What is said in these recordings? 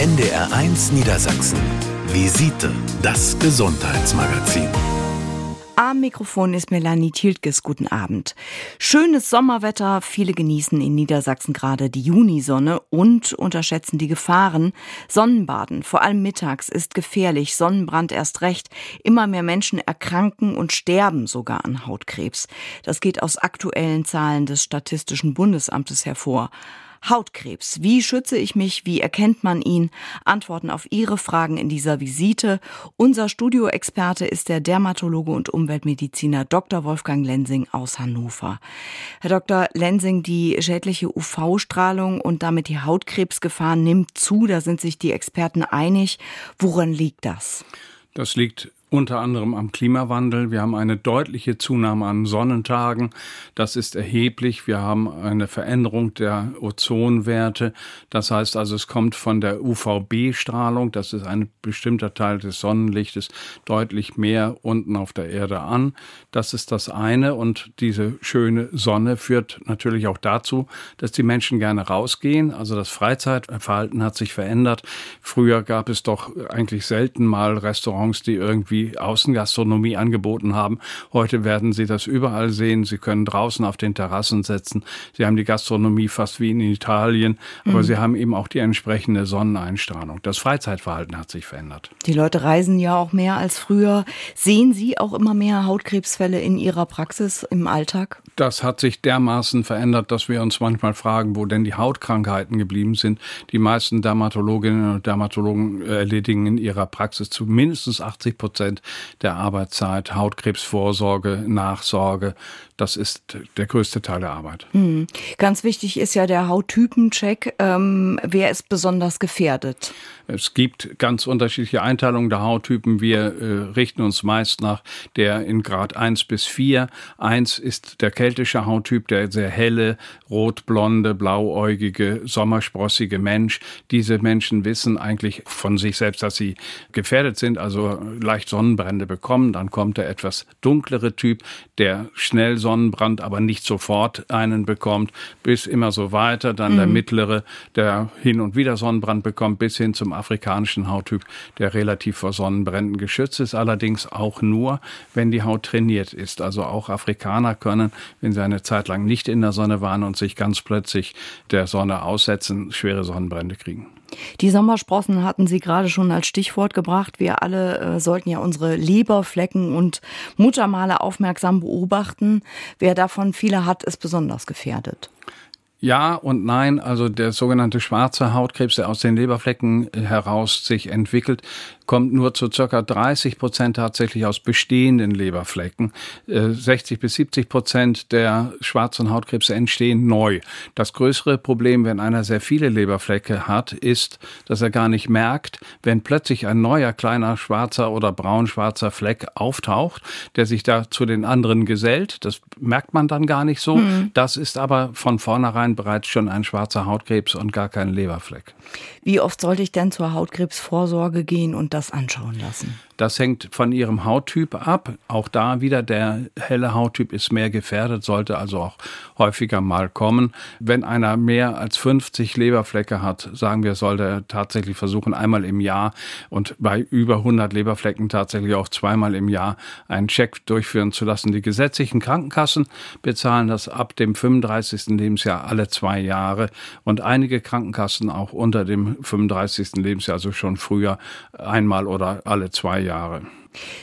NDR1 Niedersachsen. Visite, das Gesundheitsmagazin. Am Mikrofon ist Melanie Tiltges. Guten Abend. Schönes Sommerwetter. Viele genießen in Niedersachsen gerade die Junisonne und unterschätzen die Gefahren. Sonnenbaden, vor allem mittags, ist gefährlich. Sonnenbrand erst recht. Immer mehr Menschen erkranken und sterben sogar an Hautkrebs. Das geht aus aktuellen Zahlen des Statistischen Bundesamtes hervor. Hautkrebs. Wie schütze ich mich? Wie erkennt man ihn? Antworten auf Ihre Fragen in dieser Visite. Unser Studioexperte ist der Dermatologe und Umweltmediziner Dr. Wolfgang Lensing aus Hannover. Herr Dr. Lensing, die schädliche UV-Strahlung und damit die Hautkrebsgefahr nimmt zu. Da sind sich die Experten einig. Woran liegt das? Das liegt unter anderem am Klimawandel. Wir haben eine deutliche Zunahme an Sonnentagen. Das ist erheblich. Wir haben eine Veränderung der Ozonwerte. Das heißt also, es kommt von der UVB-Strahlung, das ist ein bestimmter Teil des Sonnenlichtes, deutlich mehr unten auf der Erde an. Das ist das eine. Und diese schöne Sonne führt natürlich auch dazu, dass die Menschen gerne rausgehen. Also das Freizeitverhalten hat sich verändert. Früher gab es doch eigentlich selten mal Restaurants, die irgendwie die Außengastronomie angeboten haben. Heute werden Sie das überall sehen. Sie können draußen auf den Terrassen sitzen. Sie haben die Gastronomie fast wie in Italien, aber mhm. Sie haben eben auch die entsprechende Sonneneinstrahlung. Das Freizeitverhalten hat sich verändert. Die Leute reisen ja auch mehr als früher. Sehen Sie auch immer mehr Hautkrebsfälle in Ihrer Praxis im Alltag? Das hat sich dermaßen verändert, dass wir uns manchmal fragen, wo denn die Hautkrankheiten geblieben sind. Die meisten Dermatologinnen und Dermatologen erledigen in ihrer Praxis zu mindestens 80 Prozent Prozent der Arbeitszeit, Hautkrebsvorsorge, Nachsorge. Das ist der größte Teil der Arbeit. Mhm. Ganz wichtig ist ja der Hauttypencheck. Ähm, wer ist besonders gefährdet? Es gibt ganz unterschiedliche Einteilungen der Hauttypen. Wir äh, richten uns meist nach der in Grad 1 bis 4. 1 ist der keltische Hauttyp, der sehr helle, rotblonde, blauäugige, sommersprossige Mensch. Diese Menschen wissen eigentlich von sich selbst, dass sie gefährdet sind, also leicht Sonnenbrände bekommen. Dann kommt der etwas dunklere Typ, der schnell Sonnenbrand, aber nicht sofort einen bekommt, bis immer so weiter. Dann mhm. der mittlere, der hin und wieder Sonnenbrand bekommt, bis hin zum afrikanischen Hauttyp, der relativ vor Sonnenbränden geschützt ist, allerdings auch nur, wenn die Haut trainiert ist. Also auch Afrikaner können, wenn sie eine Zeit lang nicht in der Sonne waren und sich ganz plötzlich der Sonne aussetzen, schwere Sonnenbrände kriegen. Die Sommersprossen hatten Sie gerade schon als Stichwort gebracht. Wir alle äh, sollten ja unsere Leberflecken und Muttermale aufmerksam beobachten. Wer davon viele hat, ist besonders gefährdet. Ja und nein. Also der sogenannte schwarze Hautkrebs, der aus den Leberflecken heraus sich entwickelt, kommt nur zu circa 30 Prozent tatsächlich aus bestehenden Leberflecken. 60 äh, bis 70 Prozent der schwarzen Hautkrebse entstehen neu. Das größere Problem, wenn einer sehr viele Leberflecke hat, ist, dass er gar nicht merkt, wenn plötzlich ein neuer kleiner schwarzer oder braunschwarzer Fleck auftaucht, der sich da zu den anderen gesellt. Das merkt man dann gar nicht so. Mhm. Das ist aber von vornherein bereits schon ein schwarzer Hautkrebs und gar kein Leberfleck. Wie oft sollte ich denn zur Hautkrebsvorsorge gehen und das anschauen lassen? Das hängt von ihrem Hauttyp ab. Auch da wieder der helle Hauttyp ist mehr gefährdet, sollte also auch häufiger mal kommen. Wenn einer mehr als 50 Leberflecke hat, sagen wir, sollte er tatsächlich versuchen, einmal im Jahr und bei über 100 Leberflecken tatsächlich auch zweimal im Jahr einen Check durchführen zu lassen. Die gesetzlichen Krankenkassen bezahlen das ab dem 35. Lebensjahr alle zwei Jahre und einige Krankenkassen auch unter dem 35. Lebensjahr, also schon früher einmal oder alle zwei Jahre. Jahre.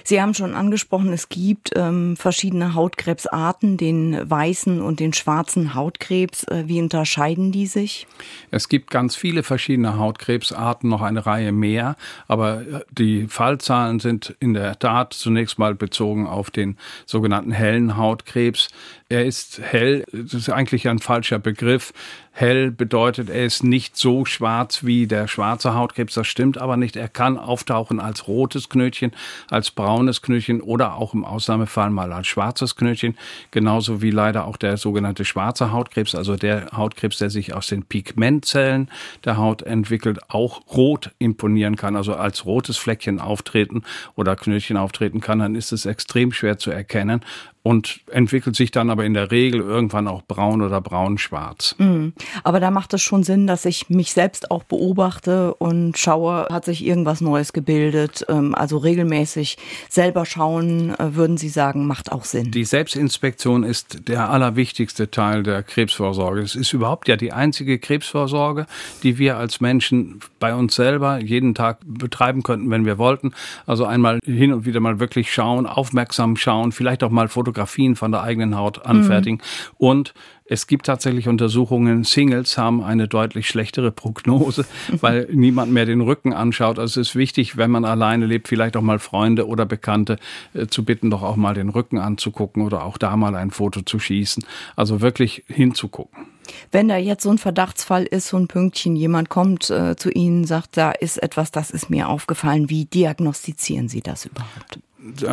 Sie haben schon angesprochen, es gibt ähm, verschiedene Hautkrebsarten, den weißen und den schwarzen Hautkrebs. Äh, wie unterscheiden die sich? Es gibt ganz viele verschiedene Hautkrebsarten, noch eine Reihe mehr, aber äh, die Fallzahlen sind in der Tat zunächst mal bezogen auf den sogenannten hellen Hautkrebs. Er ist hell, das ist eigentlich ein falscher Begriff. Hell bedeutet, er ist nicht so schwarz wie der schwarze Hautkrebs. Das stimmt aber nicht. Er kann auftauchen als rotes Knötchen, als braunes Knötchen oder auch im Ausnahmefall mal als schwarzes Knötchen. Genauso wie leider auch der sogenannte schwarze Hautkrebs, also der Hautkrebs, der sich aus den Pigmentzellen der Haut entwickelt, auch rot imponieren kann, also als rotes Fleckchen auftreten oder Knötchen auftreten kann. Dann ist es extrem schwer zu erkennen und entwickelt sich dann aber in der Regel irgendwann auch braun oder braun-schwarz. Mhm. Aber da macht es schon Sinn, dass ich mich selbst auch beobachte und schaue, hat sich irgendwas Neues gebildet. Ähm, also regelmäßig selber schauen, äh, würden Sie sagen, macht auch Sinn. Die Selbstinspektion ist der allerwichtigste Teil der Krebsvorsorge. Es ist überhaupt ja die einzige Krebsvorsorge, die wir als Menschen bei uns selber jeden Tag betreiben könnten, wenn wir wollten. Also einmal hin und wieder mal wirklich schauen, aufmerksam schauen, vielleicht auch mal Fotografien von der eigenen Haut anfertigen mhm. und es gibt tatsächlich Untersuchungen, Singles haben eine deutlich schlechtere Prognose, weil niemand mehr den Rücken anschaut. Also es ist wichtig, wenn man alleine lebt, vielleicht auch mal Freunde oder Bekannte äh, zu bitten, doch auch mal den Rücken anzugucken oder auch da mal ein Foto zu schießen. Also wirklich hinzugucken. Wenn da jetzt so ein Verdachtsfall ist, so ein Pünktchen, jemand kommt äh, zu Ihnen, sagt, da ist etwas, das ist mir aufgefallen. Wie diagnostizieren Sie das überhaupt?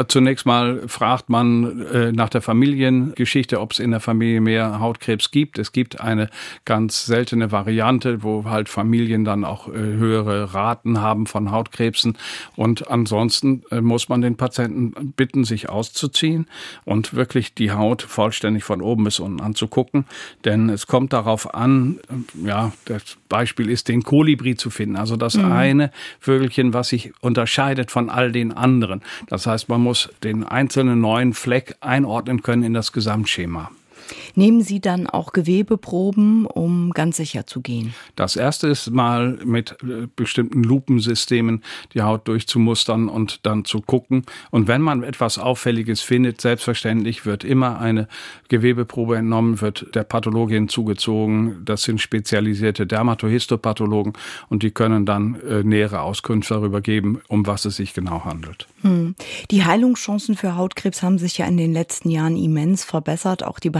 Zunächst mal fragt man äh, nach der Familiengeschichte, ob es in der Familie mehr Hautkrebs gibt. Es gibt eine ganz seltene Variante, wo halt Familien dann auch äh, höhere Raten haben von Hautkrebsen. Und ansonsten äh, muss man den Patienten bitten, sich auszuziehen und wirklich die Haut vollständig von oben bis unten anzugucken. Denn es kommt darauf an, ja, das Beispiel ist, den Kolibri zu finden. Also das mhm. eine Vögelchen, was sich unterscheidet von all den anderen. Das heißt, heißt, man muss den einzelnen neuen Fleck einordnen können in das Gesamtschema. Nehmen Sie dann auch Gewebeproben, um ganz sicher zu gehen? Das erste ist mal mit äh, bestimmten Lupensystemen die Haut durchzumustern und dann zu gucken. Und wenn man etwas Auffälliges findet, selbstverständlich wird immer eine Gewebeprobe entnommen, wird der Pathologin zugezogen. Das sind spezialisierte Dermatohistopathologen und die können dann äh, nähere Auskünfte darüber geben, um was es sich genau handelt. Hm. Die Heilungschancen für Hautkrebs haben sich ja in den letzten Jahren immens verbessert, auch die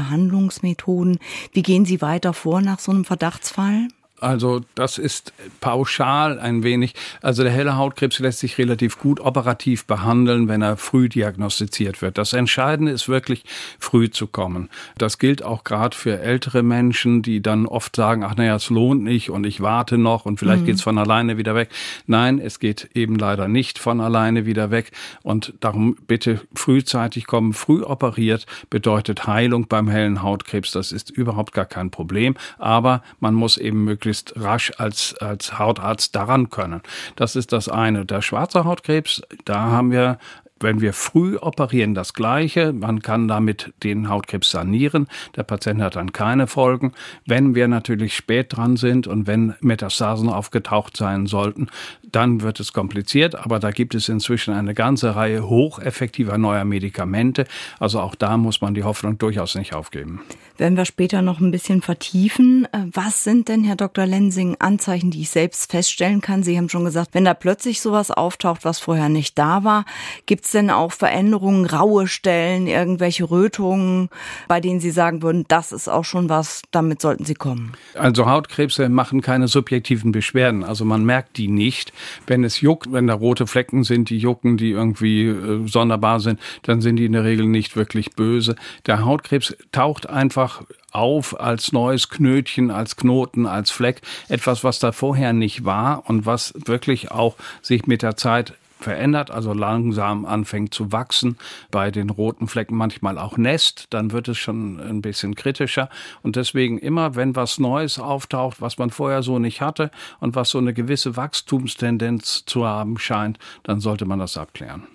Behandlungsmethoden. Wie gehen Sie weiter vor nach so einem Verdachtsfall? Also das ist pauschal ein wenig. Also der helle Hautkrebs lässt sich relativ gut operativ behandeln, wenn er früh diagnostiziert wird. Das Entscheidende ist wirklich früh zu kommen. Das gilt auch gerade für ältere Menschen, die dann oft sagen, ach naja, es lohnt nicht und ich warte noch und vielleicht mhm. geht's von alleine wieder weg. Nein, es geht eben leider nicht von alleine wieder weg. Und darum bitte frühzeitig kommen. Früh operiert bedeutet Heilung beim hellen Hautkrebs. Das ist überhaupt gar kein Problem. Aber man muss eben möglichst möglichst rasch als, als Hautarzt daran können. Das ist das eine. Der schwarze Hautkrebs, da haben wir wenn wir früh operieren, das Gleiche. Man kann damit den Hautkrebs sanieren. Der Patient hat dann keine Folgen. Wenn wir natürlich spät dran sind und wenn Metastasen aufgetaucht sein sollten, dann wird es kompliziert. Aber da gibt es inzwischen eine ganze Reihe hocheffektiver neuer Medikamente. Also auch da muss man die Hoffnung durchaus nicht aufgeben. Werden wir später noch ein bisschen vertiefen. Äh, was sind denn, Herr Dr. Lensing, Anzeichen, die ich selbst feststellen kann? Sie haben schon gesagt, wenn da plötzlich sowas auftaucht, was vorher nicht da war, gibt Gibt es denn auch Veränderungen, raue Stellen, irgendwelche Rötungen, bei denen Sie sagen würden, das ist auch schon was, damit sollten Sie kommen? Also Hautkrebse machen keine subjektiven Beschwerden. Also man merkt die nicht. Wenn es juckt, wenn da rote Flecken sind, die jucken, die irgendwie äh, sonderbar sind, dann sind die in der Regel nicht wirklich böse. Der Hautkrebs taucht einfach auf als neues Knötchen, als Knoten, als Fleck. Etwas, was da vorher nicht war und was wirklich auch sich mit der Zeit verändert, also langsam anfängt zu wachsen, bei den roten Flecken manchmal auch Nest, dann wird es schon ein bisschen kritischer. Und deswegen immer, wenn was Neues auftaucht, was man vorher so nicht hatte und was so eine gewisse Wachstumstendenz zu haben scheint, dann sollte man das abklären.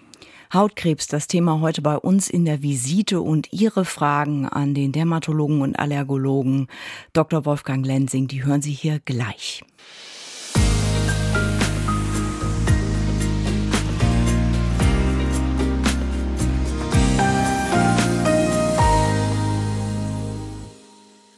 Hautkrebs, das Thema heute bei uns in der Visite und Ihre Fragen an den Dermatologen und Allergologen Dr. Wolfgang Lensing, die hören Sie hier gleich.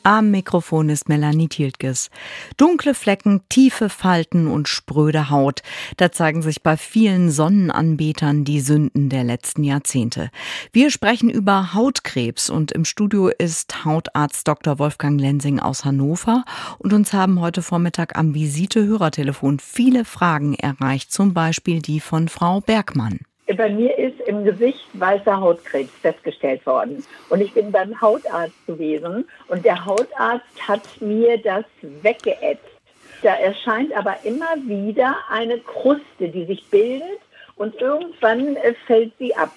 Am Mikrofon ist Melanie Tiltges. Dunkle Flecken, tiefe Falten und spröde Haut. Da zeigen sich bei vielen Sonnenanbetern die Sünden der letzten Jahrzehnte. Wir sprechen über Hautkrebs und im Studio ist Hautarzt Dr. Wolfgang Lensing aus Hannover und uns haben heute Vormittag am Visite-Hörertelefon viele Fragen erreicht, zum Beispiel die von Frau Bergmann bei mir ist im Gesicht weißer Hautkrebs festgestellt worden. Und ich bin beim Hautarzt gewesen und der Hautarzt hat mir das weggeätzt. Da erscheint aber immer wieder eine Kruste, die sich bildet und irgendwann äh, fällt sie ab.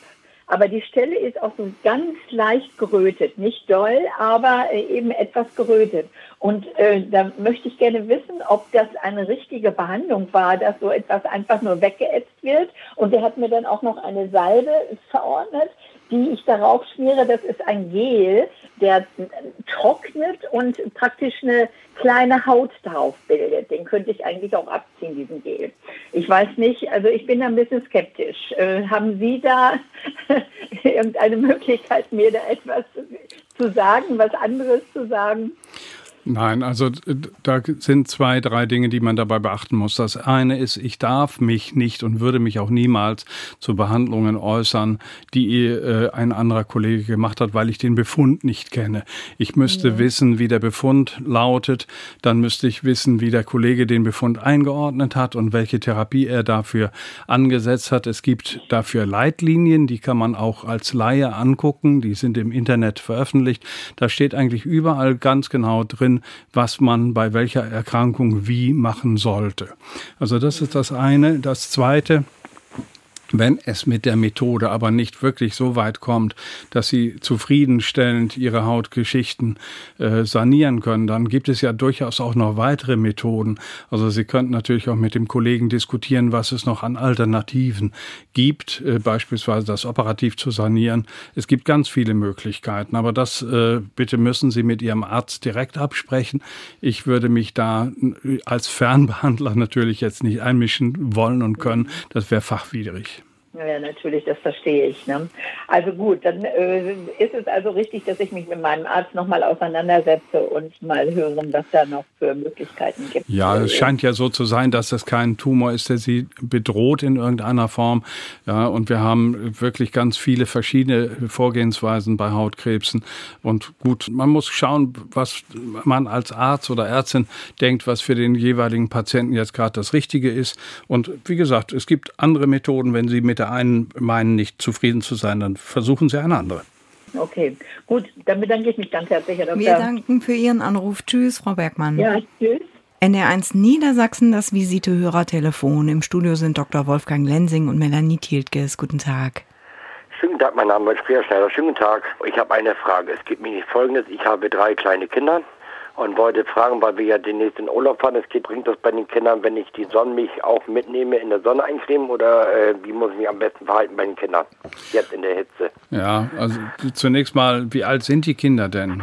Aber die Stelle ist auch so ganz leicht gerötet. Nicht doll, aber äh, eben etwas gerötet. Und äh, da möchte ich gerne wissen, ob das eine richtige Behandlung war, dass so etwas einfach nur weggeätzt wird. Und er hat mir dann auch noch eine Salbe verordnet, die ich darauf schmiere. Das ist ein Gel, der trocknet und praktisch eine kleine Haut darauf bildet. Den könnte ich eigentlich auch abziehen, diesen Gel. Ich weiß nicht, also ich bin da ein bisschen skeptisch. Äh, haben Sie da irgendeine Möglichkeit, mir da etwas zu sagen, was anderes zu sagen? Nein, also da sind zwei, drei Dinge, die man dabei beachten muss. Das eine ist, ich darf mich nicht und würde mich auch niemals zu Behandlungen äußern, die äh, ein anderer Kollege gemacht hat, weil ich den Befund nicht kenne. Ich müsste ja. wissen, wie der Befund lautet. Dann müsste ich wissen, wie der Kollege den Befund eingeordnet hat und welche Therapie er dafür angesetzt hat. Es gibt dafür Leitlinien, die kann man auch als Laie angucken. Die sind im Internet veröffentlicht. Da steht eigentlich überall ganz genau drin, drin, was man bei welcher Erkrankung wie machen sollte. Also das ist das eine. Das zweite, wenn es mit der Methode aber nicht wirklich so weit kommt, dass sie zufriedenstellend ihre Hautgeschichten äh, sanieren können, dann gibt es ja durchaus auch noch weitere Methoden. Also Sie könnten natürlich auch mit dem Kollegen diskutieren, was es noch an Alternativen gibt, äh, beispielsweise das operativ zu sanieren. Es gibt ganz viele Möglichkeiten, aber das äh, bitte müssen Sie mit Ihrem Arzt direkt absprechen. Ich würde mich da äh, als Fernbehandler natürlich jetzt nicht einmischen wollen und können. Das wäre fachwidrig. Ja, natürlich, das verstehe ich. Ne? Also gut, dann äh, ist es also richtig, dass ich mich mit meinem Arzt nochmal auseinandersetze und mal hören, was da noch für Möglichkeiten gibt. Ja, es scheint ja so zu sein, dass das kein Tumor ist, der Sie bedroht in irgendeiner Form. Ja, und wir haben wirklich ganz viele verschiedene Vorgehensweisen bei Hautkrebsen. Und gut, man muss schauen, was man als Arzt oder Ärztin denkt, was für den jeweiligen Patienten jetzt gerade das Richtige ist. Und wie gesagt, es gibt andere Methoden, wenn Sie mit der einen meinen, nicht zufrieden zu sein, dann versuchen Sie eine andere. Okay, gut, dann bedanke ich mich ganz herzlich, Herr Dr. Wir danken für Ihren Anruf. Tschüss, Frau Bergmann. Ja, tschüss. NR1 Niedersachsen, das Visite-Hörertelefon. Im Studio sind Dr. Wolfgang Lensing und Melanie Thieltges. Guten Tag. Schönen Tag, mein Name ist Freya Schneider. Schönen Tag. Ich habe eine Frage. Es gibt mir folgendes. Ich habe drei kleine Kinder und wollte fragen, weil wir ja demnächst in Urlaub fahren, es geht, bringt das bei den Kindern, wenn ich die Sonnenmilch auch mitnehme, in der Sonne eincremen oder äh, wie muss ich mich am besten verhalten bei den Kindern, jetzt in der Hitze? Ja, also zunächst mal, wie alt sind die Kinder denn?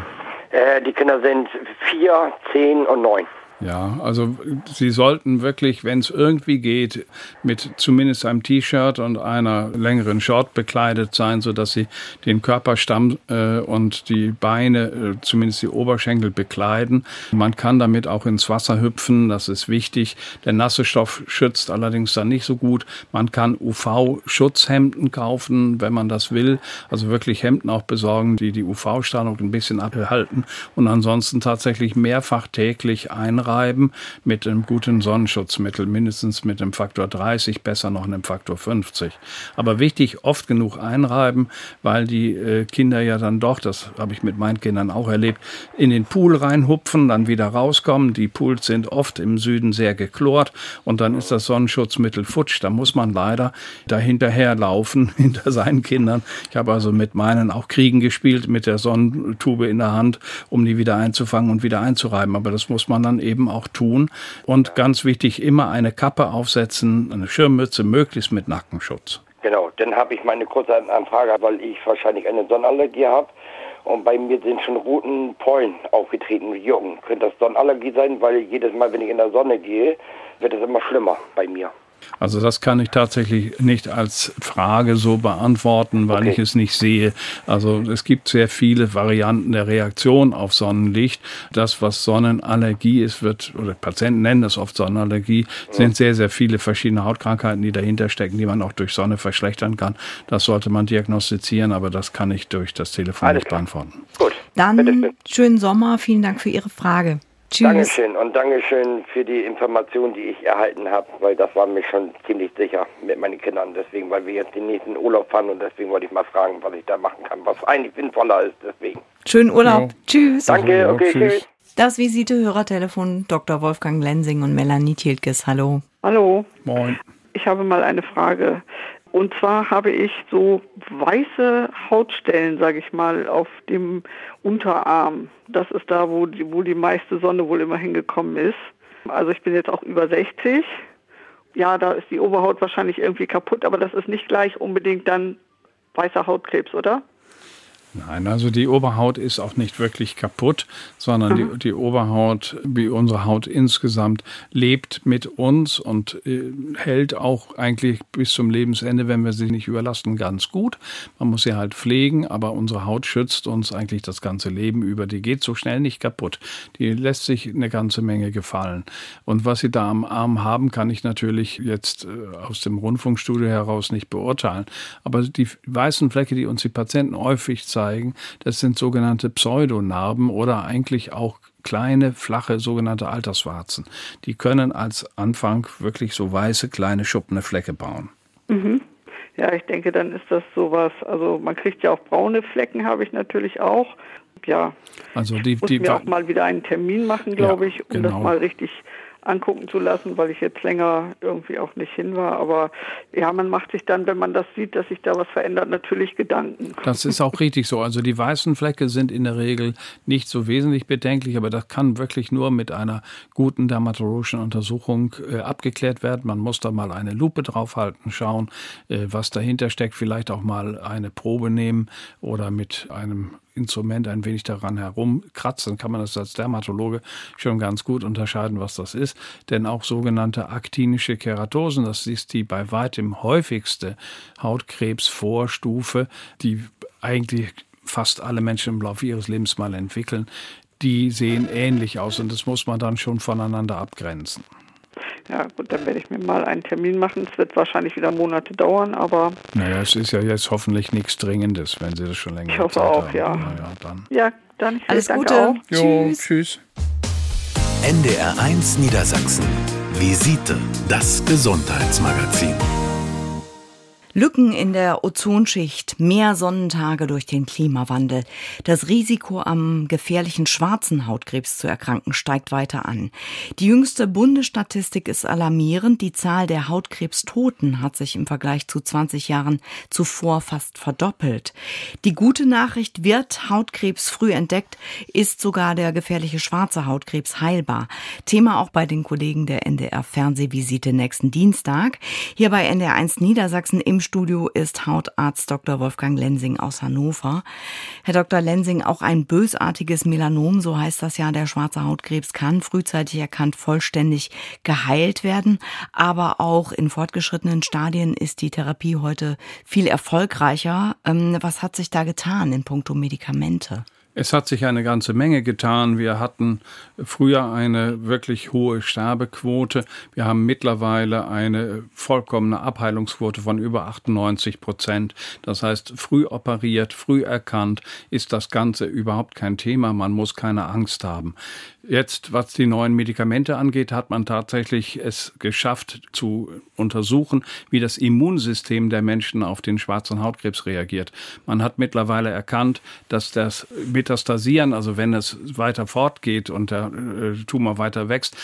Äh, die Kinder sind vier, zehn und neun. Ja, also Sie sollten wirklich, wenn es irgendwie geht, mit zumindest einem T-Shirt und einer längeren Short bekleidet sein, so dass Sie den Körperstamm äh, und die Beine, äh, zumindest die Oberschenkel bekleiden. Man kann damit auch ins Wasser hüpfen, das ist wichtig. Der nasse Stoff schützt allerdings dann nicht so gut. Man kann UV-Schutzhemden kaufen, wenn man das will. Also wirklich Hemden auch besorgen, die die UV-Strahlung ein bisschen abhalten und ansonsten tatsächlich mehrfach täglich einreichen einreiben mit einem guten Sonnenschutzmittel, mindestens mit einem Faktor 30, besser noch einem Faktor 50. Aber wichtig, oft genug einreiben, weil die äh, Kinder ja dann doch, das habe ich mit meinen Kindern auch erlebt, in den Pool reinhupfen, dann wieder rauskommen. Die Pools sind oft im Süden sehr geklort und dann ist das Sonnenschutzmittel futsch. Da muss man leider dahinterher laufen, hinter seinen Kindern. Ich habe also mit meinen auch Kriegen gespielt, mit der Sonnentube in der Hand, um die wieder einzufangen und wieder einzureiben. Aber das muss man dann eben eben auch tun. Und ganz wichtig, immer eine Kappe aufsetzen, eine Schirmmütze, möglichst mit Nackenschutz. Genau, dann habe ich meine kurze Anfrage, weil ich wahrscheinlich eine Sonnenallergie habe. Und bei mir sind schon roten Pollen aufgetreten, Jürgen. Könnte das Sonnenallergie sein, weil jedes Mal, wenn ich in der Sonne gehe, wird es immer schlimmer bei mir. Also das kann ich tatsächlich nicht als Frage so beantworten, weil okay. ich es nicht sehe. Also es gibt sehr viele Varianten der Reaktion auf Sonnenlicht. Das, was Sonnenallergie ist, wird, oder Patienten nennen das oft Sonnenallergie, ja. sind sehr, sehr viele verschiedene Hautkrankheiten, die dahinter stecken, die man auch durch Sonne verschlechtern kann. Das sollte man diagnostizieren, aber das kann ich durch das Telefon Alles nicht klar. beantworten. Gut. Dann schönen Sommer. Vielen Dank für Ihre Frage. Tschüss. Dankeschön und Dankeschön für die Information, die ich erhalten habe, weil das war mir schon ziemlich sicher mit meinen Kindern. Deswegen, weil wir jetzt den nächsten Urlaub fahren und deswegen wollte ich mal fragen, was ich da machen kann, was eigentlich sinnvoller ist. Deswegen. Schönen Urlaub. Ja. Tschüss. Danke, okay, tschüss. tschüss. Das Visite-Hörertelefon Dr. Wolfgang Lensing und Melanie Thieltges. Hallo. Hallo. Moin. Ich habe mal eine Frage. Und zwar habe ich so weiße Hautstellen, sage ich mal, auf dem Unterarm. Das ist da, wo die, wo die meiste Sonne wohl immer hingekommen ist. Also ich bin jetzt auch über 60. Ja, da ist die Oberhaut wahrscheinlich irgendwie kaputt, aber das ist nicht gleich unbedingt dann weißer Hautkrebs, oder? Nein, also die Oberhaut ist auch nicht wirklich kaputt, sondern die, die, Oberhaut, wie unsere Haut insgesamt, lebt mit uns und äh, hält auch eigentlich bis zum Lebensende, wenn wir sie nicht überlasten, ganz gut. Man muss sie halt pflegen, aber unsere Haut schützt uns eigentlich das ganze Leben über. Die geht so schnell nicht kaputt. Die lässt sich eine ganze Menge gefallen. Und was Sie da am Arm haben, kann ich natürlich jetzt äh, aus dem Rundfunkstudio heraus nicht beurteilen. Aber die weißen Flecke, die uns die Patienten häufig zeigen, zeigen. Das sind sogenannte Pseudonarben oder eigentlich auch kleine, flache sogenannte Alterswarzen. Die können als Anfang wirklich so weiße, kleine schuppende Flecke bauen. Mhm. Ja, ich denke, dann ist das sowas. Also man kriegt ja auch braune Flecken, habe ich natürlich auch. Ja, also die, ich muss die, mir auch mal wieder einen Termin machen, glaube ja, ich, um genau. das mal richtig angucken zu lassen, weil ich jetzt länger irgendwie auch nicht hin war. Aber ja, man macht sich dann, wenn man das sieht, dass sich da was verändert, natürlich Gedanken. Das ist auch richtig so. Also die weißen Flecke sind in der Regel nicht so wesentlich bedenklich, aber das kann wirklich nur mit einer guten dermatologischen Untersuchung äh, abgeklärt werden. Man muss da mal eine Lupe draufhalten, schauen, äh, was dahinter steckt, vielleicht auch mal eine Probe nehmen oder mit einem Instrument ein wenig daran herumkratzen, kann man das als Dermatologe schon ganz gut unterscheiden, was das ist. Denn auch sogenannte aktinische Keratosen, das ist die bei weitem häufigste Hautkrebsvorstufe, die eigentlich fast alle Menschen im Laufe ihres Lebens mal entwickeln, die sehen ähnlich aus und das muss man dann schon voneinander abgrenzen. Ja, gut, dann werde ich mir mal einen Termin machen. Es wird wahrscheinlich wieder Monate dauern, aber. Naja, es ist ja jetzt hoffentlich nichts Dringendes, wenn Sie das schon länger Ich hoffe Zeit auch, haben. ja. Naja, dann. Ja, dann Alles Gute. Auch. Jo, tschüss. tschüss. NDR 1 Niedersachsen. Visite, das Gesundheitsmagazin. Lücken in der Ozonschicht, mehr Sonnentage durch den Klimawandel. Das Risiko am gefährlichen schwarzen Hautkrebs zu erkranken steigt weiter an. Die jüngste Bundesstatistik ist alarmierend. Die Zahl der Hautkrebstoten hat sich im Vergleich zu 20 Jahren zuvor fast verdoppelt. Die gute Nachricht wird Hautkrebs früh entdeckt, ist sogar der gefährliche schwarze Hautkrebs heilbar. Thema auch bei den Kollegen der NDR Fernsehvisite nächsten Dienstag. Hier bei NDR 1 Niedersachsen im Studio ist Hautarzt Dr. Wolfgang Lensing aus Hannover. Herr Dr. Lensing, auch ein bösartiges Melanom, so heißt das ja, der schwarze Hautkrebs kann frühzeitig erkannt vollständig geheilt werden, aber auch in fortgeschrittenen Stadien ist die Therapie heute viel erfolgreicher. Ähm, was hat sich da getan in puncto Medikamente? Es hat sich eine ganze Menge getan. Wir hatten früher eine wirklich hohe Sterbequote. Wir haben mittlerweile eine vollkommene Abheilungsquote von über 98 Prozent. Das heißt, früh operiert, früh erkannt, ist das Ganze überhaupt kein Thema. Man muss keine Angst haben. Jetzt, was die neuen Medikamente angeht, hat man tatsächlich es geschafft zu untersuchen, wie das Immunsystem der Menschen auf den schwarzen Hautkrebs reagiert. Man hat mittlerweile erkannt, dass das Metastasieren, also wenn es weiter fortgeht und der äh, Tumor weiter wächst,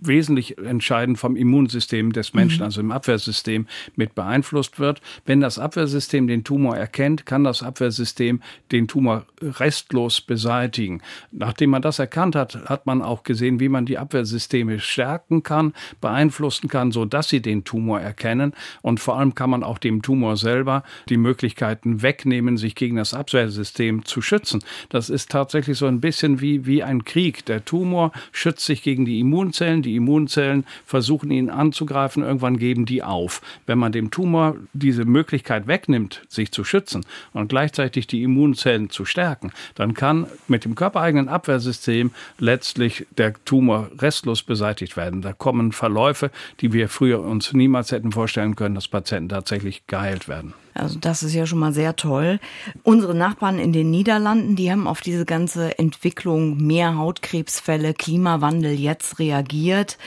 wesentlich entscheidend vom Immunsystem des Menschen, mhm. also im Abwehrsystem, mit beeinflusst wird. Wenn das Abwehrsystem den Tumor erkennt, kann das Abwehrsystem den Tumor restlos beseitigen. Nachdem man das erkannt hat, hat man auch gesehen, wie man die Abwehrsysteme stärken kann, beeinflussen kann, so dass sie den Tumor erkennen. Und vor allem kann man auch dem Tumor selber die Möglichkeiten wegnehmen, sich gegen das Abwehrsystem zu schützen. Das ist tatsächlich so ein bisschen wie, wie ein Krieg. Der Tumor schützt sich gegen die Immunzellen, die Immunzellen versuchen ihn anzugreifen, irgendwann geben die auf. Wenn man dem Tumor diese Möglichkeit wegnimmt, sich zu schützen und gleichzeitig die Immunzellen zu stärken, dann kann mit dem körpereigenen Abwehrsystem letztlich der Tumor restlos beseitigt werden. Da kommen Verläufe, die wir früher uns niemals hätten vorstellen können, dass Patienten tatsächlich geheilt werden. Also das ist ja schon mal sehr toll. Unsere Nachbarn in den Niederlanden, die haben auf diese ganze Entwicklung mehr Hautkrebsfälle, Klimawandel jetzt reagiert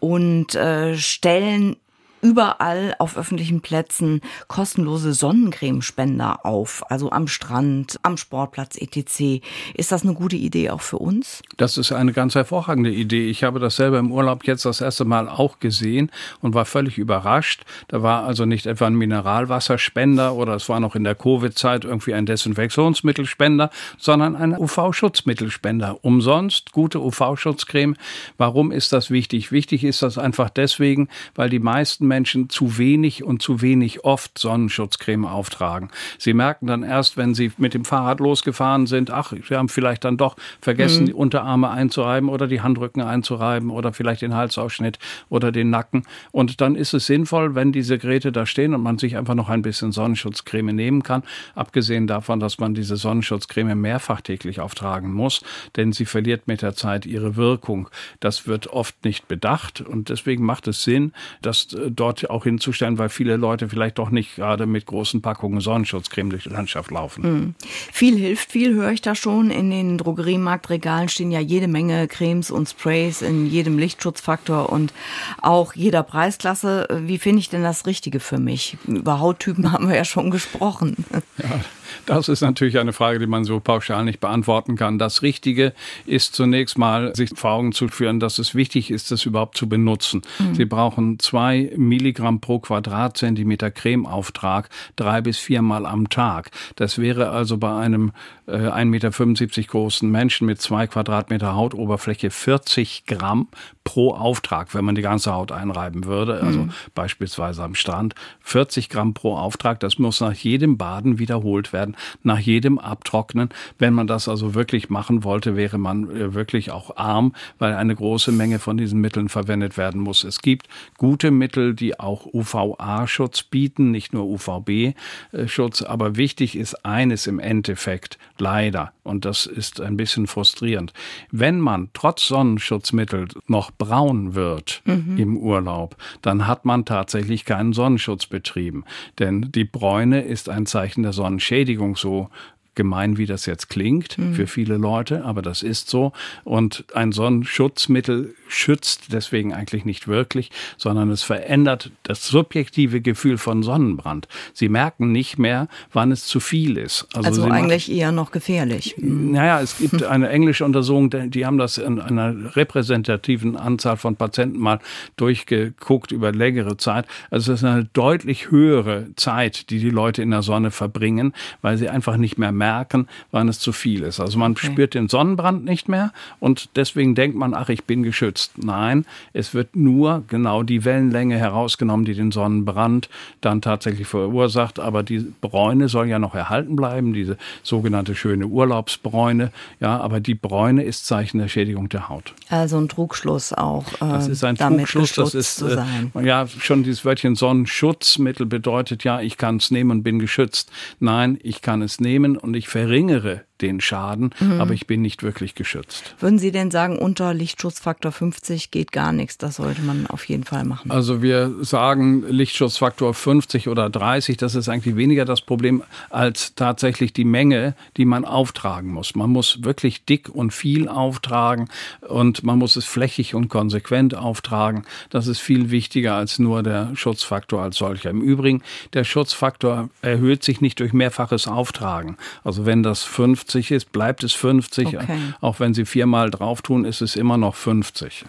und äh, stellen überall auf öffentlichen Plätzen kostenlose Sonnencremespender auf, also am Strand, am Sportplatz etc. Ist das eine gute Idee auch für uns? Das ist eine ganz hervorragende Idee. Ich habe das selber im Urlaub jetzt das erste Mal auch gesehen und war völlig überrascht. Da war also nicht etwa ein Mineralwasserspender oder es war noch in der Covid-Zeit irgendwie ein Desinfektionsmittelspender, sondern ein UV-Schutzmittelspender. Umsonst gute UV-Schutzcreme. Warum ist das wichtig? Wichtig ist das einfach deswegen, weil die meisten Menschen zu wenig und zu wenig oft Sonnenschutzcreme auftragen. Sie merken dann erst, wenn sie mit dem Fahrrad losgefahren sind, ach, sie haben vielleicht dann doch vergessen, mhm. die Unterarme einzureiben oder die Handrücken einzureiben oder vielleicht den Halsausschnitt oder den Nacken. Und dann ist es sinnvoll, wenn diese Geräte da stehen und man sich einfach noch ein bisschen Sonnenschutzcreme nehmen kann. Abgesehen davon, dass man diese Sonnenschutzcreme mehrfach täglich auftragen muss, denn sie verliert mit der Zeit ihre Wirkung. Das wird oft nicht bedacht und deswegen macht es Sinn, das äh, dort auch hinzustellen, weil viele Leute vielleicht doch nicht gerade mit großen Packungen Sonnenschutzcreme durch die Landschaft laufen. Mhm. Viel hilft viel, höre ich da schon. In den Drogeriemarktregalen stehen ja jede Menge Cremes und Sprays in jedem Lichtschutzfaktor und auch jeder Preisklasse. Wie finde ich denn das Richtige für mich? Über Hauttypen haben wir ja schon gesprochen. Ja, das ist natürlich eine Frage, die man so pauschal nicht beantworten kann. Das Richtige ist zunächst mal, sich vor Augen zu führen, dass es wichtig ist, das überhaupt zu benutzen. Mhm. Sie brauchen zwei Milligramm pro Quadratzentimeter Cremeauftrag drei bis viermal am Tag. Das wäre also bei einem äh, 1,75 Meter großen Menschen mit zwei Quadratmeter Hautoberfläche 40 Gramm pro Auftrag, wenn man die ganze Haut einreiben würde, also mhm. beispielsweise am Strand. 40 Gramm pro Auftrag, das muss nach jedem Baden wiederholt werden, nach jedem Abtrocknen. Wenn man das also wirklich machen wollte, wäre man äh, wirklich auch arm, weil eine große Menge von diesen Mitteln verwendet werden muss. Es gibt gute Mittel, die auch UVA-Schutz bieten, nicht nur UVB-Schutz, aber wichtig ist eines im Endeffekt, leider, und das ist ein bisschen frustrierend. Wenn man trotz Sonnenschutzmittel noch braun wird mhm. im Urlaub, dann hat man tatsächlich keinen Sonnenschutz betrieben. Denn die Bräune ist ein Zeichen der Sonnenschädigung, so gemein, wie das jetzt klingt mhm. für viele Leute, aber das ist so. Und ein Sonnenschutzmittel schützt deswegen eigentlich nicht wirklich, sondern es verändert das subjektive Gefühl von Sonnenbrand. Sie merken nicht mehr, wann es zu viel ist. Also, also eigentlich eher noch gefährlich. Naja, es gibt eine englische Untersuchung, die haben das in einer repräsentativen Anzahl von Patienten mal durchgeguckt über längere Zeit. Also es ist eine deutlich höhere Zeit, die die Leute in der Sonne verbringen, weil sie einfach nicht mehr merken, merken, wann es zu viel ist. Also man okay. spürt den Sonnenbrand nicht mehr und deswegen denkt man, ach, ich bin geschützt. Nein, es wird nur genau die Wellenlänge herausgenommen, die den Sonnenbrand dann tatsächlich verursacht. Aber die Bräune soll ja noch erhalten bleiben, diese sogenannte schöne Urlaubsbräune. Ja, aber die Bräune ist Zeichen der Schädigung der Haut. Also ein Trugschluss auch. Äh, das ist ein Trugschluss. Das ist äh, ja schon dieses Wörtchen Sonnenschutzmittel bedeutet ja, ich kann es nehmen und bin geschützt. Nein, ich kann es nehmen und ich verringere den Schaden, mhm. aber ich bin nicht wirklich geschützt. Würden Sie denn sagen, unter Lichtschutzfaktor 50 geht gar nichts? Das sollte man auf jeden Fall machen. Also wir sagen Lichtschutzfaktor 50 oder 30, das ist eigentlich weniger das Problem als tatsächlich die Menge, die man auftragen muss. Man muss wirklich dick und viel auftragen und man muss es flächig und konsequent auftragen. Das ist viel wichtiger als nur der Schutzfaktor als solcher. Im Übrigen, der Schutzfaktor erhöht sich nicht durch mehrfaches Auftragen. Also wenn das 50 50 ist, bleibt es 50. Okay. Auch wenn Sie viermal drauf tun, ist es immer noch 50.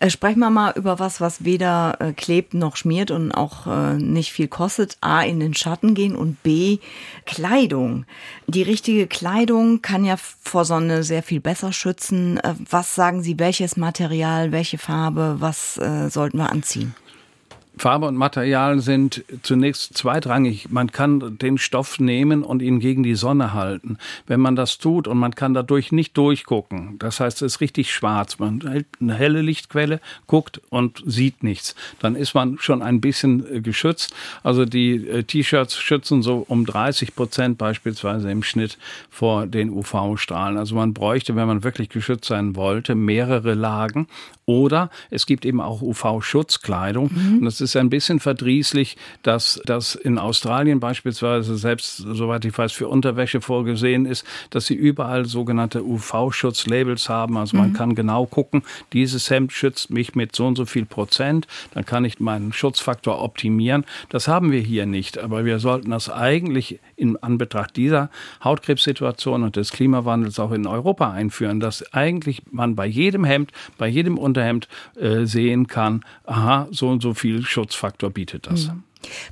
Äh, sprechen wir mal über was, was weder äh, klebt noch schmiert und auch äh, nicht viel kostet. A, in den Schatten gehen und B, Kleidung. Die richtige Kleidung kann ja vor Sonne sehr viel besser schützen. Äh, was sagen Sie, welches Material, welche Farbe, was sollten wir anziehen? Farbe und Material sind zunächst zweitrangig. Man kann den Stoff nehmen und ihn gegen die Sonne halten. Wenn man das tut und man kann dadurch nicht durchgucken, das heißt, es ist richtig schwarz, man hält eine helle Lichtquelle, guckt und sieht nichts, dann ist man schon ein bisschen äh, geschützt. Also die äh, T-Shirts schützen so um 30 Prozent beispielsweise im Schnitt vor den UV-Strahlen. Also man bräuchte, wenn man wirklich geschützt sein wollte, mehrere Lagen Oder es gibt eben auch UV-Schutzkleidung. Mhm. Und ist ein bisschen verdrießlich, dass das in Australien beispielsweise selbst, soweit ich weiß, für Unterwäsche vorgesehen ist, dass sie überall sogenannte UV-Schutzlabels haben. Also man mhm. kann genau gucken, dieses Hemd schützt mich mit so und so viel Prozent. Dann kann ich meinen Schutzfaktor optimieren. Das haben wir hier nicht. Aber wir sollten das eigentlich in Anbetracht dieser Hautkrebssituation und des Klimawandels auch in Europa einführen, dass eigentlich man bei jedem Hemd, bei jedem Unterhemd äh, sehen kann, aha, so und so viel Schutzfaktor bietet das. Mhm.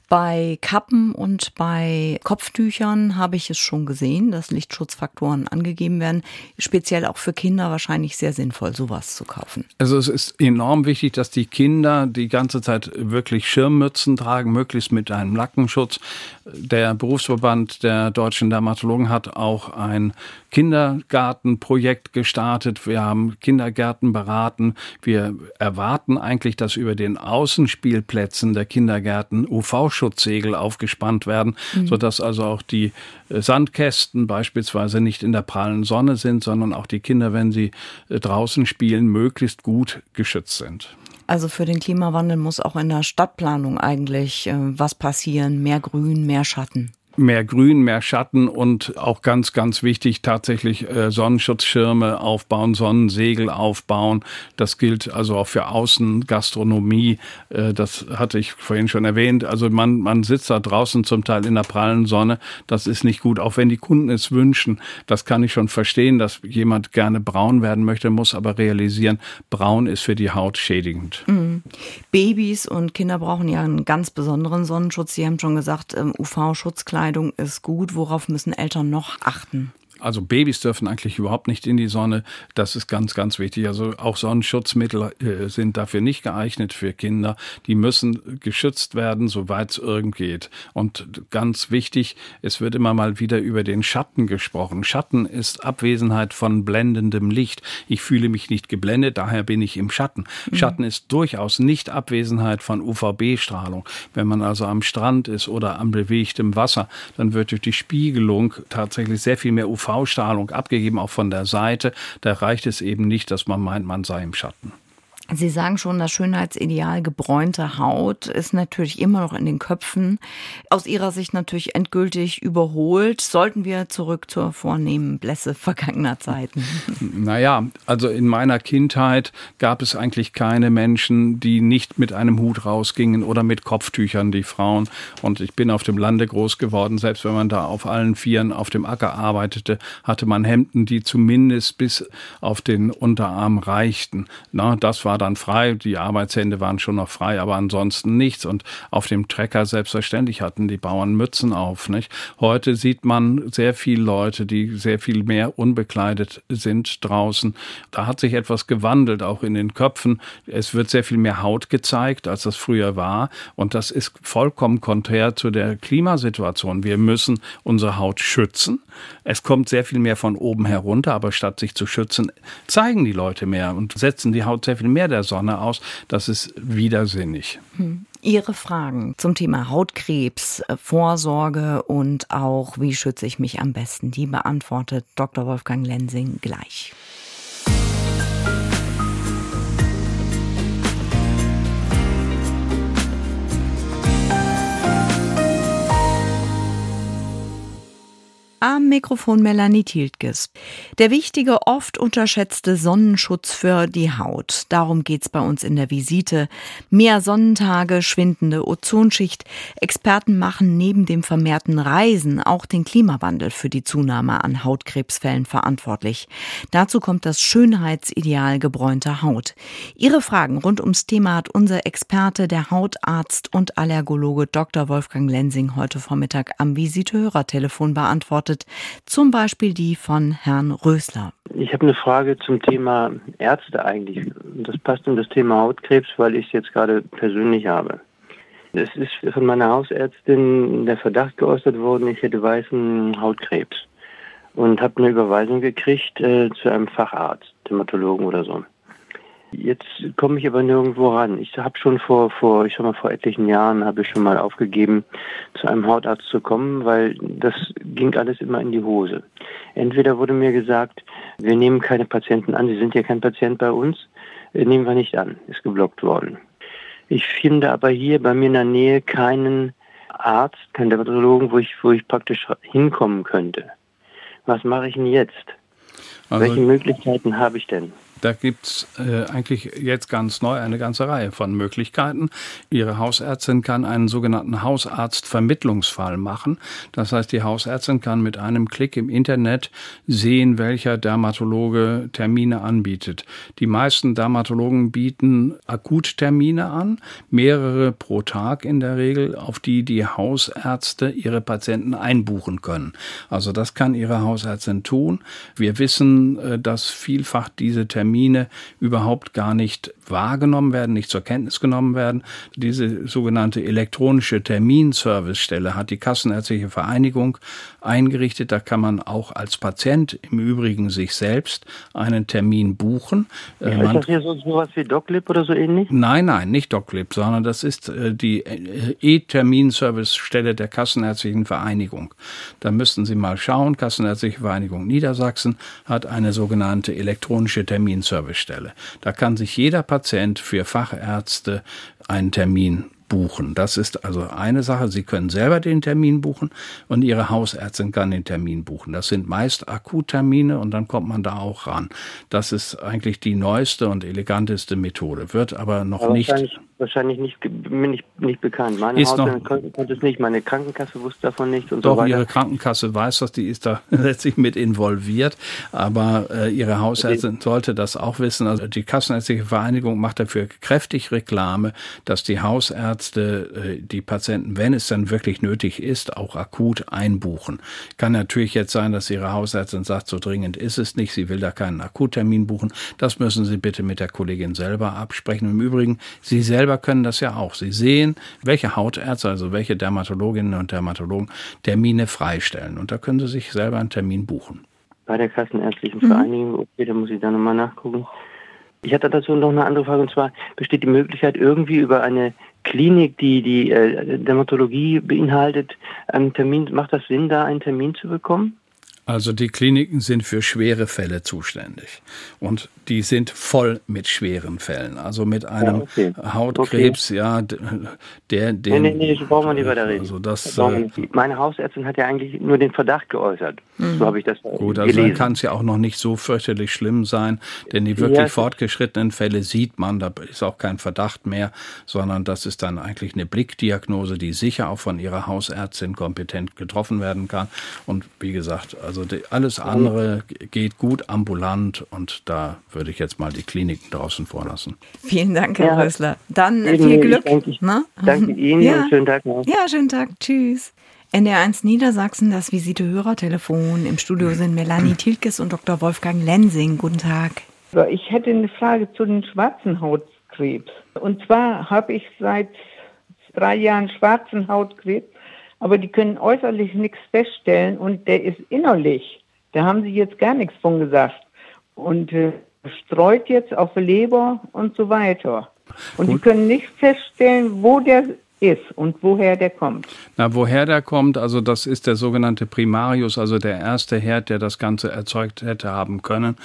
Bei Kappen und bei Kopftüchern habe ich es schon gesehen, dass Lichtschutzfaktoren angegeben werden. Speziell auch für Kinder wahrscheinlich sehr sinnvoll, sowas zu kaufen. Also es ist enorm wichtig, dass die Kinder die ganze Zeit wirklich Schirmmützen tragen, möglichst mit einem Lackenschutz. Der Berufsverband der deutschen Dermatologen hat auch ein Kindergartenprojekt gestartet. Wir haben Kindergärten beraten. Wir erwarten eigentlich, dass über den Außenspielplätzen der Kindergärten UV-Schutzsegel aufgespannt werden, mhm. sodass also auch die äh, Sandkästen beispielsweise nicht in der prallen Sonne sind, sondern auch die Kinder, wenn sie äh, draußen spielen, möglichst gut geschützt sind. Also für den Klimawandel muss auch in der Stadtplanung eigentlich äh, was passieren. Mehr Grün, mehr Schatten mehr Grün, mehr Schatten und auch ganz, ganz wichtig tatsächlich äh, Sonnenschutzschirme aufbauen, Sonnensegel aufbauen. Das gilt also auch für Außengastronomie. Äh, das hatte ich vorhin schon erwähnt. Also man, man sitzt da draußen zum Teil in der prallen Sonne. Das ist nicht gut, auch wenn die Kunden es wünschen. Das kann ich schon verstehen, dass jemand gerne braun werden möchte, muss aber realisieren, braun ist für die Haut schädigend. Mhm. Babys und Kinder brauchen ja einen ganz besonderen Sonnenschutz. Sie haben schon gesagt, ähm, UV-Schutzkleidung Kleidung ist gut. Worauf müssen Eltern noch achten? Also Babys dürfen eigentlich überhaupt nicht in die Sonne. Das ist ganz, ganz wichtig. Also auch Sonnenschutzmittel äh, sind dafür nicht geeignet für Kinder. Die müssen geschützt werden, soweit es irgend geht. Und ganz wichtig, es wird immer mal wieder über den Schatten gesprochen. Schatten ist Abwesenheit von blendendem Licht. Ich fühle mich nicht geblendet, daher bin ich im Schatten. Mhm. Schatten ist durchaus nicht Abwesenheit von UVB-Strahlung. Wenn man also am Strand ist oder am bewegtem Wasser, dann wird durch die Spiegelung tatsächlich sehr viel mehr UV UV-Strahlung abgegeben, auch von der Seite. Da reicht es eben nicht, dass man meint, man sei im Schatten. Sie sagen schon, das Schönheitsideal gebräunte Haut ist natürlich immer noch in den Köpfen. Aus Ihrer Sicht natürlich endgültig überholt. Sollten wir zurück zur vornehmen Blässe vergangener Zeiten? Naja, also in meiner Kindheit gab es eigentlich keine Menschen, die nicht mit einem Hut rausgingen oder mit Kopftüchern, die Frauen. Und ich bin auf dem Lande groß geworden. Selbst wenn man da auf allen Vieren auf dem Acker arbeitete, hatte man Hemden, die zumindest bis auf den Unterarm reichten. Na, das war dann frei, die Arbeitshände waren schon noch frei, aber ansonsten nichts. Und auf dem Trecker selbstverständlich hatten die Bauern Mützen auf. Nicht? Heute sieht man sehr viele Leute, die sehr viel mehr unbekleidet sind draußen. Da hat sich etwas gewandelt, auch in den Köpfen. Es wird sehr viel mehr Haut gezeigt, als das früher war. Und das ist vollkommen konträr zu der Klimasituation. Wir müssen unsere Haut schützen. Es kommt sehr viel mehr von oben herunter, aber statt sich zu schützen, zeigen die Leute mehr und setzen die Haut sehr viel mehr der Sonne aus. Das ist widersinnig. Hm. Ihre Fragen zum Thema Hautkrebs, äh, Vorsorge und auch wie schütze ich mich am besten, die beantwortet Dr. Wolfgang Lensing gleich. Am Mikrofon Melanie Tiltges. Der wichtige, oft unterschätzte Sonnenschutz für die Haut. Darum geht's bei uns in der Visite. Mehr Sonnentage, schwindende Ozonschicht. Experten machen neben dem vermehrten Reisen auch den Klimawandel für die Zunahme an Hautkrebsfällen verantwortlich. Dazu kommt das Schönheitsideal gebräunter Haut. Ihre Fragen rund ums Thema hat unser Experte, der Hautarzt und Allergologe Dr. Wolfgang Lensing heute Vormittag am Visitehörertelefon beantwortet beantwortet. Zum Beispiel die von Herrn Rösler. Ich habe eine Frage zum Thema Ärzte eigentlich. Das passt um das Thema Hautkrebs, weil ich es jetzt gerade persönlich habe. Es ist von meiner Hausärztin der Verdacht geäußert worden, ich hätte weißen Hautkrebs und habe eine Überweisung gekriegt äh, zu einem Facharzt, Dermatologen oder so. Jetzt komme ich aber nirgendwo ran. Ich habe schon vor, vor, ich sag mal, vor etlichen Jahren habe ich schon mal aufgegeben, zu einem Hautarzt zu kommen, weil das ging alles immer in die Hose. Entweder wurde mir gesagt, wir nehmen keine Patienten an, Sie sind ja kein Patient bei uns. äh, nehmen wir nicht an, ist geblockt worden. Ich finde aber hier bei mir in der Nähe keinen Arzt, keinen Dermatologen, wo ich, wo ich praktisch hinkommen könnte. Was mache ich denn jetzt? Also, Welche Möglichkeiten habe ich denn? Da gibt's äh, eigentlich jetzt ganz neu eine ganze Reihe von Möglichkeiten. Ihre Hausärztin kann einen sogenannten Hausarztvermittlungsfall machen. Das heißt, die Hausärztin kann mit einem Klick im Internet sehen, welcher Dermatologe Termine anbietet. Die meisten Dermatologen bieten Akuttermine an, mehrere pro Tag in der Regel, auf die die Hausärzte ihre Patienten einbuchen können. Also das kann ihre Hausärztin tun. Wir wissen, äh, dass vielfach diese Termine Termine überhaupt gar nicht wahrgenommen werden, nicht zur Kenntnis genommen werden. Diese sogenannte elektronische Terminservicestelle hat die Kassenärztliche Vereinigung eingerichtet. Da kann man auch als Patient im Übrigen sich selbst einen Termin buchen. Ja, äh, ist das hier so sowas wie DocLib oder so ähnlich? Nein, nein, nicht DocLib, sondern das ist äh, die äh, E-Terminservicestelle der Kassenärztlichen Vereinigung. Da müssten Sie mal schauen. Kassenärztliche Vereinigung Niedersachsen hat eine sogenannte elektronische Terminservicestelle. Da kann sich jeder Patient für Fachärzte einen Termin buchen. Das ist also eine Sache. Sie können selber den Termin buchen und Ihre Hausärztin kann den Termin buchen. Das sind meist Akuttermine und dann kommt man da auch ran. Das ist eigentlich die neueste und eleganteste Methode, wird aber noch aber nicht wahrscheinlich nicht, nicht, nicht bekannt. Meine ist Hausärztin konnte, konnte es nicht, meine Krankenkasse wusste davon nicht und doch, so weiter. Ihre Krankenkasse weiß das, die ist da letztlich mit involviert, aber äh, Ihre Hausärztin sollte das auch wissen. Also die Kassenärztliche Vereinigung macht dafür kräftig Reklame, dass die Hausärzte äh, die Patienten, wenn es dann wirklich nötig ist, auch akut einbuchen. Kann natürlich jetzt sein, dass Ihre Hausärztin sagt, so dringend ist es nicht, sie will da keinen Akuttermin buchen. Das müssen Sie bitte mit der Kollegin selber absprechen. Im Übrigen, Sie selber selber können das ja auch. Sie sehen, welche Hautärzte, also welche Dermatologinnen und Dermatologen Termine freistellen. Und da können Sie sich selber einen Termin buchen. Bei der Kassenärztlichen mhm. Vereinigung, okay, da muss ich da nochmal nachgucken. Ich hatte dazu noch eine andere Frage, und zwar besteht die Möglichkeit, irgendwie über eine Klinik, die die äh, Dermatologie beinhaltet, einen Termin, macht das Sinn, da einen Termin zu bekommen? Also die Kliniken sind für schwere Fälle zuständig und die sind voll mit schweren Fällen. Also mit einem ja, okay. Hautkrebs, okay. ja, der, der. Nee, nee, nee, brauchen wir nicht weiter reden. Also das, äh, Meine Hausärztin hat ja eigentlich nur den Verdacht geäußert. Mhm. So habe ich das Gut, also gelesen. dann kann es ja auch noch nicht so fürchterlich schlimm sein, denn die wirklich ja, fortgeschrittenen Fälle sieht man, da ist auch kein Verdacht mehr, sondern das ist dann eigentlich eine Blickdiagnose, die sicher auch von ihrer Hausärztin kompetent getroffen werden kann. Und wie gesagt, also die, alles andere geht gut ambulant und da würde ich jetzt mal die Kliniken draußen vorlassen. Vielen Dank, Herr ja. Rösler. Dann Eben, viel Glück. Danke, ne? danke Ihnen ja. und schönen Tag noch. Ja, schönen Tag. Tschüss. NDR1 Niedersachsen, das Visite-Hörertelefon. Im Studio sind Melanie Tilkes und Dr. Wolfgang Lensing. Guten Tag. Ich hätte eine Frage zu den schwarzen Hautkrebs. Und zwar habe ich seit drei Jahren schwarzen Hautkrebs aber die können äußerlich nichts feststellen und der ist innerlich. Da haben sie jetzt gar nichts von gesagt. Und äh, streut jetzt auf Leber und so weiter. Und Gut. die können nicht feststellen, wo der ist und woher der kommt. Na, woher der kommt, also das ist der sogenannte Primarius, also der erste Herd, der das Ganze erzeugt hätte haben können.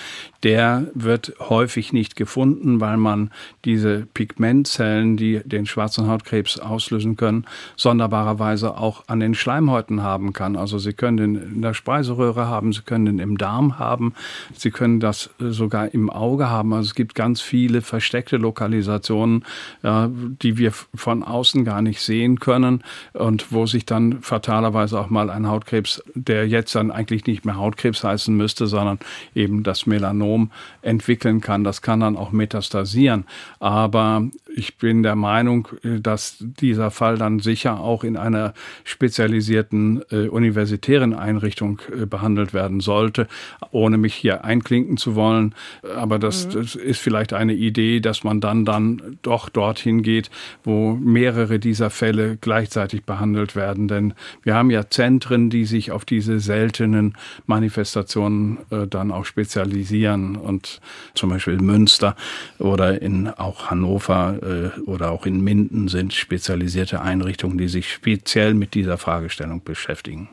Der wird häufig nicht gefunden, weil man diese Pigmentzellen, die den schwarzen Hautkrebs auslösen können, sonderbarerweise auch an den Schleimhäuten haben kann. Also Sie können den in der Speiseröhre haben, Sie können den im Darm haben, Sie können das sogar im Auge haben. Also es gibt ganz viele versteckte Lokalisationen, ja, die wir von außen gar nicht nicht sehen können und wo sich dann fatalerweise auch mal ein Hautkrebs, der jetzt dann eigentlich nicht mehr Hautkrebs heißen müsste, sondern eben das Melanom entwickeln kann. Das kann dann auch metastasieren. Aber ich bin der Meinung, äh, dass dieser Fall dann sicher auch in einer spezialisierten äh, universitären Einrichtung äh, behandelt werden sollte, ohne mich hier einklinken zu wollen. Aber das, mhm. das ist vielleicht eine Idee, dass man dann dann doch dorthin geht, wo mehrere dieser Fälle gleichzeitig behandelt werden. Denn wir haben ja Zentren, die sich auf diese seltenen Manifestationen äh, dann auch spezialisieren und zum Beispiel Münster oder in auch Hannover äh, oder auch in Minden sind spezialisierte Einrichtungen, die sich speziell mit dieser Fragestellung beschäftigen.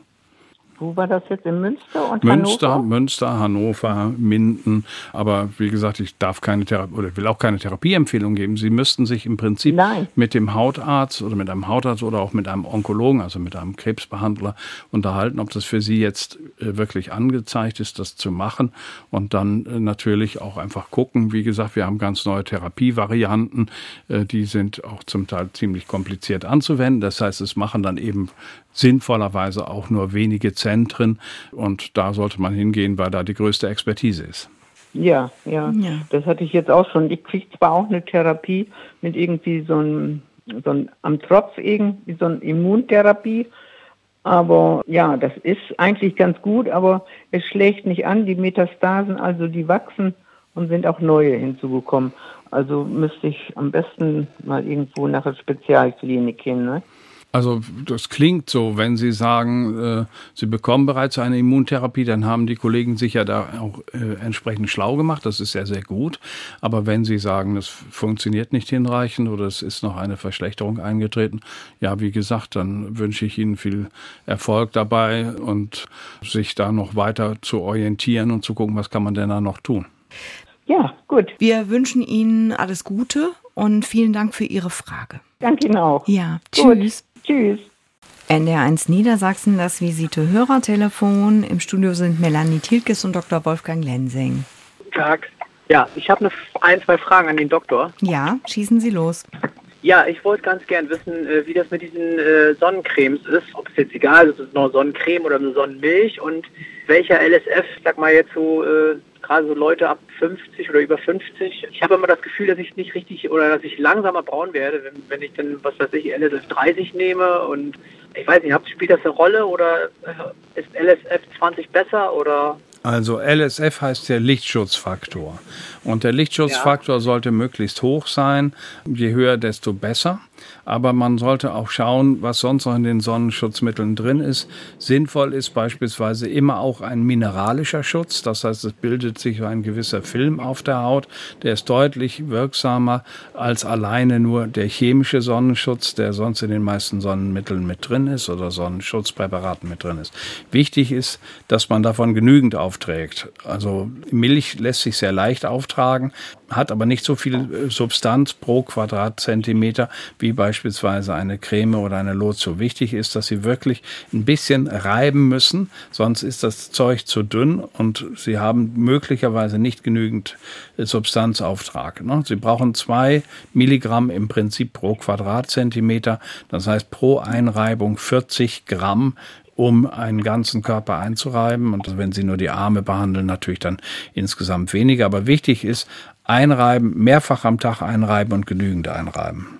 Wo war das jetzt in Münster und Münster, Hannover? Münster, Hannover, Minden. Aber wie gesagt, ich darf keine Therapie oder will auch keine Therapieempfehlung geben. Sie müssten sich im Prinzip Nein. mit dem Hautarzt oder mit einem Hautarzt oder auch mit einem Onkologen, also mit einem Krebsbehandler, unterhalten, ob das für Sie jetzt äh, wirklich angezeigt ist, das zu machen. Und dann äh, natürlich auch einfach gucken. Wie gesagt, wir haben ganz neue Therapievarianten. Äh, die sind auch zum Teil ziemlich kompliziert anzuwenden. Das heißt, es machen dann eben sinnvollerweise auch nur wenige Zentren. Und da sollte man hingehen, weil da die größte Expertise ist. Ja, ja, Ja. Das hatte ich jetzt auch schon. Ich kriege zwar auch eine Therapie mit irgendwie so einem, so einem am Tropf irgendwie so eine Immuntherapie, aber ja, das ist eigentlich ganz gut, aber es schlägt nicht an. Die Metastasen, also die wachsen und sind auch neue hinzugekommen. Also müsste ich am besten mal irgendwo nach der Spezialklinik hin. Ne? Also das klingt so, wenn Sie sagen, äh, Sie bekommen bereits eine Immuntherapie, dann haben die Kollegen sich ja da auch äh, entsprechend schlau gemacht. Das ist ja sehr gut. Aber wenn Sie sagen, das funktioniert nicht hinreichend oder es ist noch eine Verschlechterung eingetreten, ja, wie gesagt, dann wünsche ich Ihnen viel Erfolg dabei und sich da noch weiter zu orientieren und zu gucken, was kann man denn da noch tun. Ja, gut. Wir wünschen Ihnen alles Gute und vielen Dank für Ihre Frage. Danke Ihnen auch. Ja, Gut. Tschüss. Tschüss. NDR1 Niedersachsen, das Visite Hörertelefon. Im Studio sind Melanie Tilkes und Dr. Wolfgang Lensing. Tag. Ja, ich habe ein, zwei Fragen an den Doktor. Ja, schießen Sie los. Ja, ich wollte ganz gern wissen, äh, wie das mit diesen äh, Sonnencremes ist. Ob es jetzt egal ist, ob es noch Sonnencreme oder eine Sonnenmilch und welcher LSF, sag mal jetzt so, äh, gerade so Leute ab 50 oder über 50. Ich habe immer das Gefühl, dass ich nicht richtig oder dass ich langsamer braun werde, wenn, wenn ich dann, was weiß ich, LSF 30 nehme und ich weiß nicht, spielt das eine Rolle oder äh, ist LSF 20 besser oder Also LSF heißt der Lichtschutzfaktor. Und der Lichtschutzfaktor sollte möglichst hoch sein. Je höher, desto besser. Aber man sollte auch schauen, was sonst noch in den Sonnenschutzmitteln drin ist. Sinnvoll ist beispielsweise immer auch ein mineralischer Schutz. Das heißt, es bildet sich ein gewisser Film auf der Haut. Der ist deutlich wirksamer als alleine nur der chemische Sonnenschutz, der sonst in den meisten Sonnenmitteln mit drin ist oder Sonnenschutzpräparaten mit drin ist. Wichtig ist, dass man davon genügend aufträgt. Also Milch lässt sich sehr leicht auftragen, hat aber nicht so viel äh, Substanz pro Quadratzentimeter wie beispielsweise eine Creme oder eine Lotso. Wichtig ist, dass Sie wirklich ein bisschen reiben müssen, sonst ist das Zeug zu dünn und Sie haben möglicherweise nicht genügend äh, Substanzauftrag. ne? Sie brauchen zwei Milligramm im Prinzip pro Quadratzentimeter, das heißt pro Einreibung 40 Gramm um einen ganzen Körper einzureiben. Und wenn Sie nur die Arme behandeln, natürlich dann insgesamt weniger. Aber wichtig ist, einreiben, mehrfach am Tag einreiben und genügend einreiben.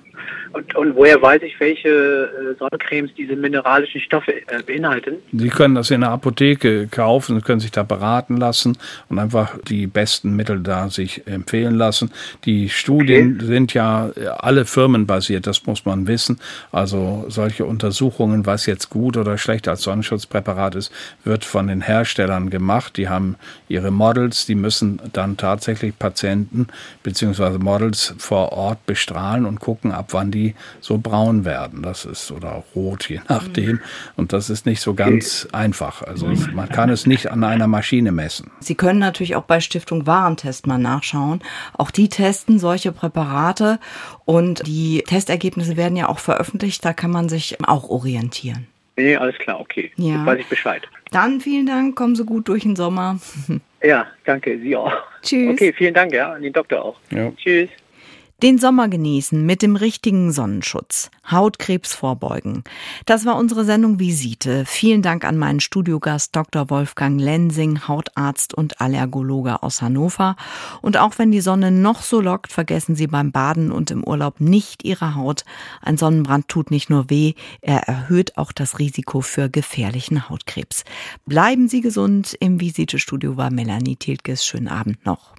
Und, und woher weiß ich, welche äh, Sonnencremes diese mineralischen Stoffe äh, beinhalten? Sie können das in der Apotheke kaufen, Sie können sich da beraten lassen und einfach die besten Mittel da sich empfehlen lassen. Die Studien sind ja alle firmenbasiert, das muss man wissen. Also solche Untersuchungen, was jetzt gut oder schlecht als Sonnenschutzpräparat ist, wird von den Herstellern gemacht. Die haben ihre Models, die müssen dann tatsächlich Patienten beziehungsweise Models vor Ort bestrahlen und gucken, ab wann die so braun werden. Das ist oder auch rot, je nachdem. Und das ist nicht so ganz einfach. Also man kann es nicht an einer Maschine messen. Sie können natürlich auch bei Stiftung Warentest mal nachschauen. Auch die testen solche Präparate und die Testergebnisse werden ja auch veröffentlicht. Da kann man sich auch orientieren. Nee, alles klar, okay. Ja. Jetzt weiß ich Bescheid. Dann vielen Dank, kommen Sie gut durch den Sommer. Ja, danke, Sie auch. Tschüss. Okay, vielen Dank, ja, an den Doktor auch. Ja. Tschüss. Den Sommer genießen mit dem richtigen Sonnenschutz. Hautkrebs vorbeugen. Das war unsere Sendung Visite. Vielen Dank an meinen Studiogast Dr. Wolfgang Lensing, Hautarzt und Allergologe aus Hannover. Und auch wenn die Sonne noch so lockt, vergessen Sie beim Baden und im Urlaub nicht Ihre Haut. Ein Sonnenbrand tut nicht nur weh, er erhöht auch das Risiko für gefährlichen Hautkrebs. Bleiben Sie gesund. Im Visitestudio war Melanie Tilkes. Schönen Abend noch.